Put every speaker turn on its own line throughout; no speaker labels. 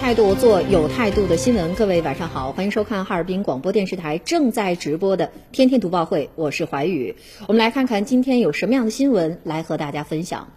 态度做有态度的新闻。各位晚上好，欢迎收看哈尔滨广播电视台正在直播的《天天读报会》，我是怀宇。我们来看看今天有什么样的新闻来和大家分享。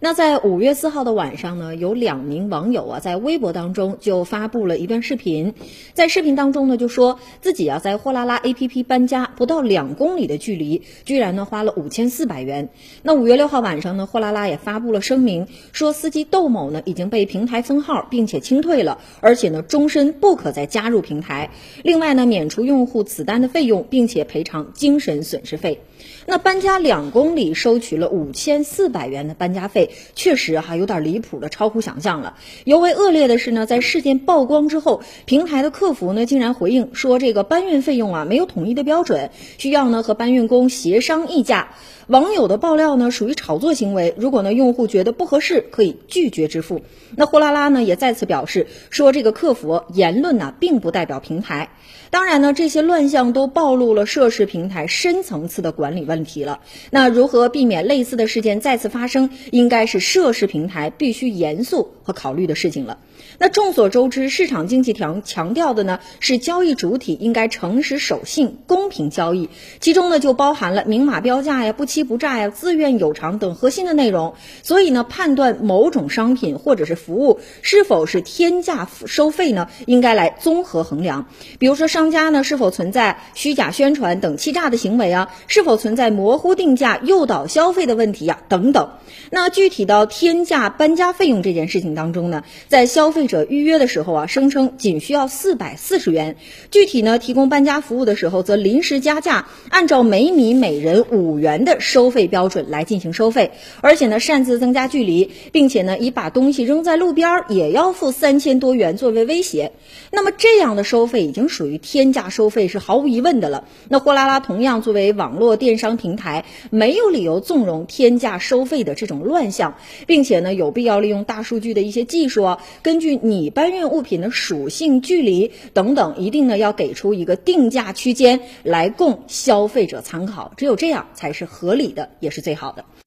那在五月四号的晚上呢，有两名网友啊，在微博当中就发布了一段视频，在视频当中呢，就说自己啊在货拉拉 APP 搬家，不到两公里的距离，居然呢花了五千四百元。那五月六号晚上呢，货拉拉也发布了声明，说司机窦某呢已经被平台封号，并且清退了，而且呢终身不可再加入平台。另外呢，免除用户此单的费用，并且赔偿精神损失费。那搬家两公里收取了五千四百元的搬加费，确实哈有点离谱的，超乎想象了。尤为恶劣的是呢，在事件曝光之后，平台的客服呢竟然回应说，这个搬运费用啊没有统一的标准，需要呢和搬运工协商议价。网友的爆料呢属于炒作行为，如果呢用户觉得不合适，可以拒绝支付。那货拉拉呢也再次表示说，这个客服言论呢并不代表平台。当然呢，这些乱象都暴露了涉事平台深层次的管理问题了。那如何避免类似的事件再次发生，应该是涉事平台必须严肃和考虑的事情了。那众所周知，市场经济强强调的呢是交易主体应该诚实守信、公平交易，其中呢就包含了明码标价呀、不欺不诈呀、自愿有偿等核心的内容。所以呢，判断某种商品或者是服务是否是天价收费呢，应该来综合衡量。比如说，商家呢是否存在虚假宣传等欺诈的行为啊？是否存在模糊定价、诱导消费的问题呀？等等。那具体到天价搬家费用这件事情当中呢，在消消费者预约的时候啊，声称仅需要四百四十元；具体呢，提供搬家服务的时候则临时加价，按照每米每人五元的收费标准来进行收费，而且呢，擅自增加距离，并且呢，以把东西扔在路边也要付三千多元作为威胁。那么这样的收费已经属于天价收费，是毫无疑问的了。那货拉拉同样作为网络电商平台，没有理由纵容天价收费的这种乱象，并且呢，有必要利用大数据的一些技术啊，根据你搬运物品的属性、距离等等，一定呢要给出一个定价区间来供消费者参考。只有这样才是合理的，也是最好的。